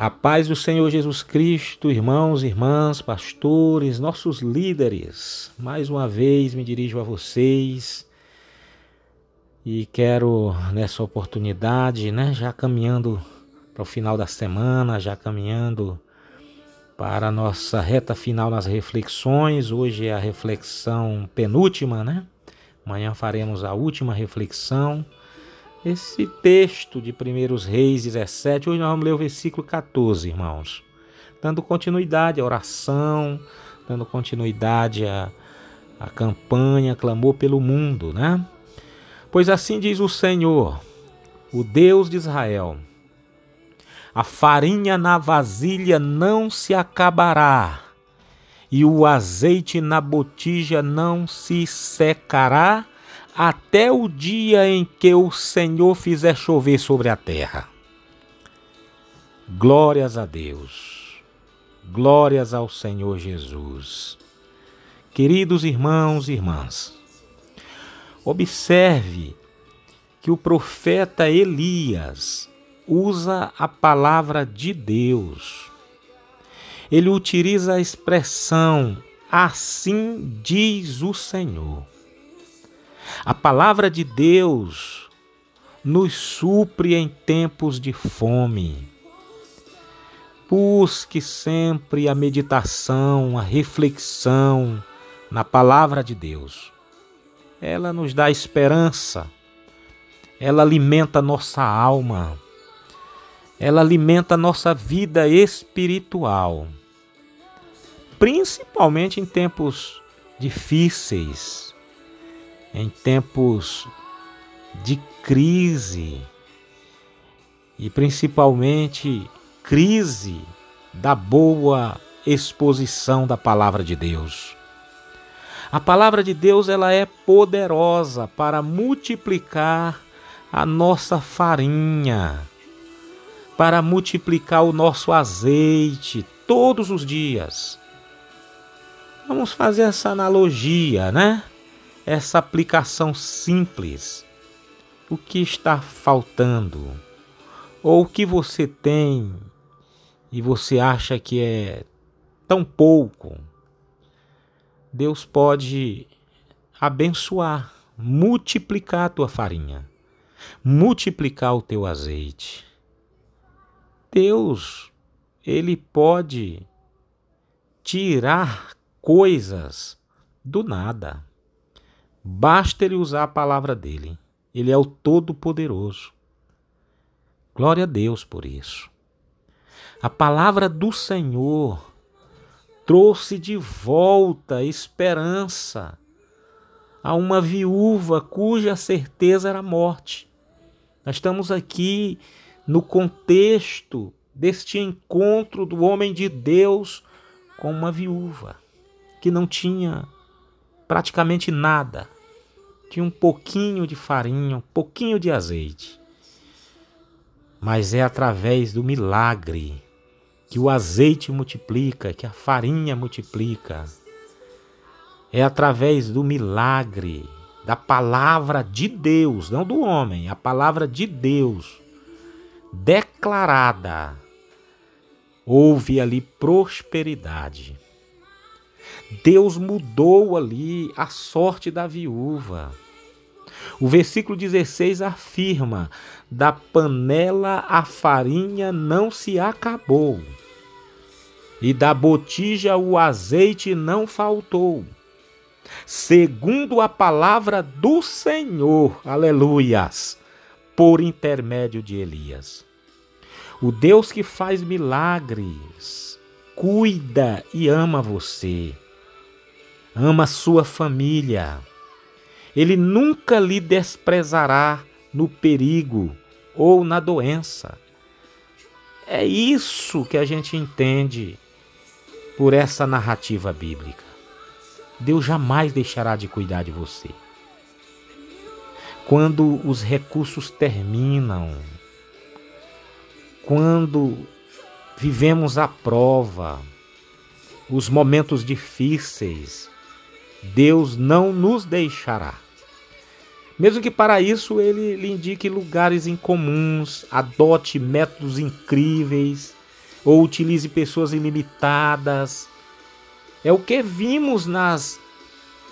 A paz do Senhor Jesus Cristo, irmãos, irmãs, pastores, nossos líderes. Mais uma vez me dirijo a vocês e quero nessa oportunidade, né, já caminhando para o final da semana, já caminhando para a nossa reta final nas reflexões. Hoje é a reflexão penúltima, né? Amanhã faremos a última reflexão esse texto de 1 Reis 17, hoje nós vamos ler o versículo 14, irmãos. Dando continuidade à oração, dando continuidade à, à campanha, clamor pelo mundo, né? Pois assim diz o Senhor, o Deus de Israel: a farinha na vasilha não se acabará, e o azeite na botija não se secará até o dia em que o Senhor fizer chover sobre a terra. Glórias a Deus, glórias ao Senhor Jesus. Queridos irmãos e irmãs, observe que o profeta Elias usa a palavra de Deus. Ele utiliza a expressão assim diz o Senhor. A palavra de Deus nos supre em tempos de fome. Busque sempre a meditação, a reflexão na palavra de Deus. Ela nos dá esperança, ela alimenta nossa alma, ela alimenta nossa vida espiritual, principalmente em tempos difíceis em tempos de crise e principalmente crise da boa exposição da palavra de Deus. A palavra de Deus ela é poderosa para multiplicar a nossa farinha, para multiplicar o nosso azeite todos os dias. Vamos fazer essa analogia, né? Essa aplicação simples. O que está faltando? Ou o que você tem e você acha que é tão pouco? Deus pode abençoar, multiplicar a tua farinha, multiplicar o teu azeite. Deus, ele pode tirar coisas do nada. Basta ele usar a palavra dele. Ele é o Todo-Poderoso. Glória a Deus por isso. A palavra do Senhor trouxe de volta esperança a uma viúva cuja certeza era a morte. Nós estamos aqui no contexto deste encontro do homem de Deus com uma viúva que não tinha praticamente nada. Tinha um pouquinho de farinha, um pouquinho de azeite. Mas é através do milagre que o azeite multiplica, que a farinha multiplica. É através do milagre, da palavra de Deus, não do homem, a palavra de Deus declarada. Houve ali prosperidade. Deus mudou ali a sorte da viúva. O versículo 16 afirma: Da panela a farinha não se acabou, e da botija o azeite não faltou. Segundo a palavra do Senhor, aleluias, por intermédio de Elias. O Deus que faz milagres, cuida e ama você ama sua família. Ele nunca lhe desprezará no perigo ou na doença. É isso que a gente entende por essa narrativa bíblica. Deus jamais deixará de cuidar de você. Quando os recursos terminam, quando vivemos a prova, os momentos difíceis, Deus não nos deixará. Mesmo que para isso ele lhe indique lugares incomuns, adote métodos incríveis, ou utilize pessoas ilimitadas. É o que vimos nas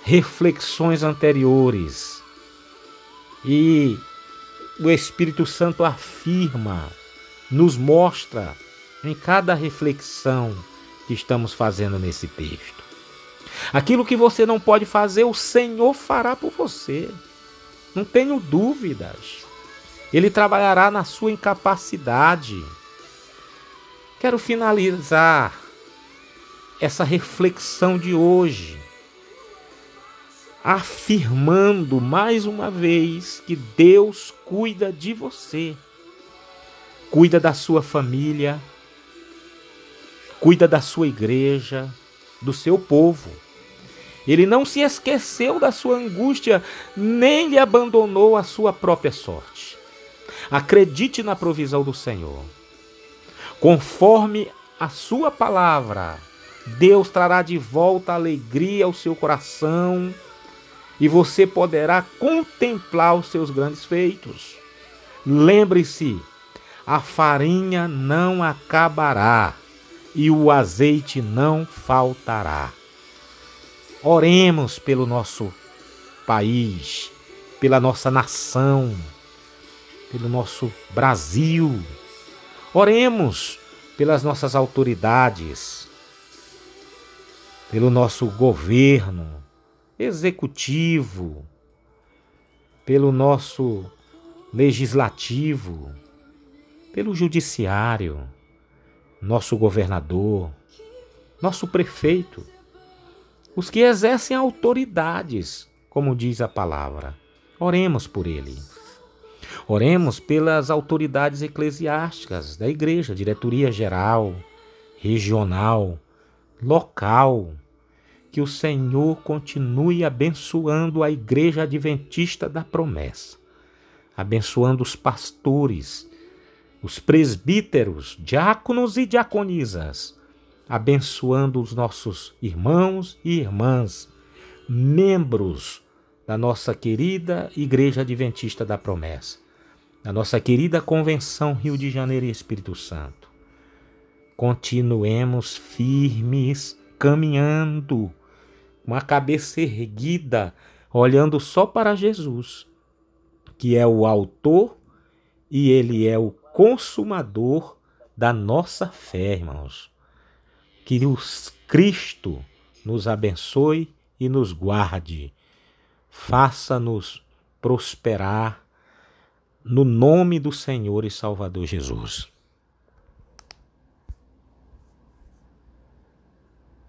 reflexões anteriores. E o Espírito Santo afirma, nos mostra em cada reflexão que estamos fazendo nesse texto. Aquilo que você não pode fazer, o Senhor fará por você. Não tenho dúvidas. Ele trabalhará na sua incapacidade. Quero finalizar essa reflexão de hoje afirmando mais uma vez que Deus cuida de você, cuida da sua família, cuida da sua igreja, do seu povo. Ele não se esqueceu da sua angústia, nem lhe abandonou a sua própria sorte. Acredite na provisão do Senhor. Conforme a sua palavra, Deus trará de volta alegria ao seu coração e você poderá contemplar os seus grandes feitos. Lembre-se, a farinha não acabará e o azeite não faltará. Oremos pelo nosso país, pela nossa nação, pelo nosso Brasil. Oremos pelas nossas autoridades, pelo nosso governo executivo, pelo nosso legislativo, pelo judiciário, nosso governador, nosso prefeito, os que exercem autoridades, como diz a palavra. Oremos por ele. Oremos pelas autoridades eclesiásticas da igreja, diretoria geral, regional, local. Que o Senhor continue abençoando a igreja adventista da promessa, abençoando os pastores, os presbíteros, diáconos e diaconisas, abençoando os nossos irmãos e irmãs, membros da nossa querida Igreja Adventista da Promessa, da nossa querida Convenção Rio de Janeiro e Espírito Santo. Continuemos firmes, caminhando, com a cabeça erguida, olhando só para Jesus, que é o autor e ele é o consumador da nossa fé, irmãos. Que o Cristo nos abençoe e nos guarde. Faça-nos prosperar no nome do Senhor e Salvador Jesus.